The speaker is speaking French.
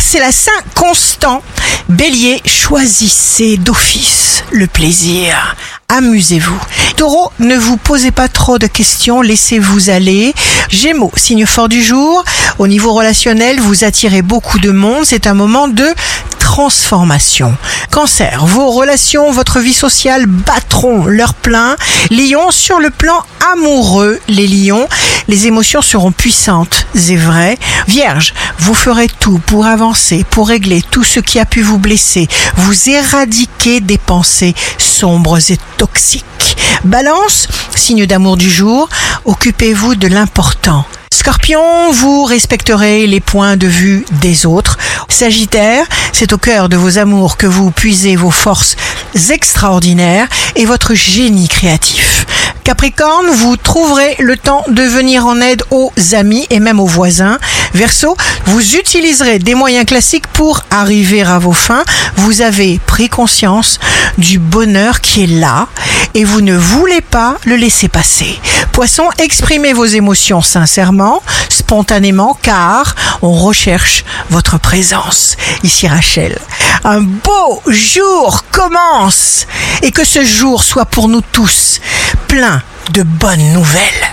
C'est la Saint Constant. Bélier, choisissez d'office le plaisir. Amusez-vous. Taureau, ne vous posez pas trop de questions, laissez-vous aller. Gémeaux, signe fort du jour. Au niveau relationnel, vous attirez beaucoup de monde. C'est un moment de transformation. Cancer, vos relations, votre vie sociale battront leur plein. Lion, sur le plan amoureux, les lions, les émotions seront puissantes et vraies. Vierge, vous ferez tout pour avancer, pour régler tout ce qui a pu vous blesser, vous éradiquer des pensées sombres et toxiques. Balance, signe d'amour du jour, occupez-vous de l'important. Scorpion, vous respecterez les points de vue des autres. Sagittaire, c'est au cœur de vos amours que vous puisez vos forces extraordinaires et votre génie créatif. Capricorne, vous trouverez le temps de venir en aide aux amis et même aux voisins. Verseau, vous utiliserez des moyens classiques pour arriver à vos fins. Vous avez pris conscience du bonheur qui est là et vous ne voulez pas le laisser passer. Poisson, exprimez vos émotions sincèrement, spontanément, car on recherche votre présence. Ici Rachel. Un beau jour commence et que ce jour soit pour nous tous plein de bonnes nouvelles.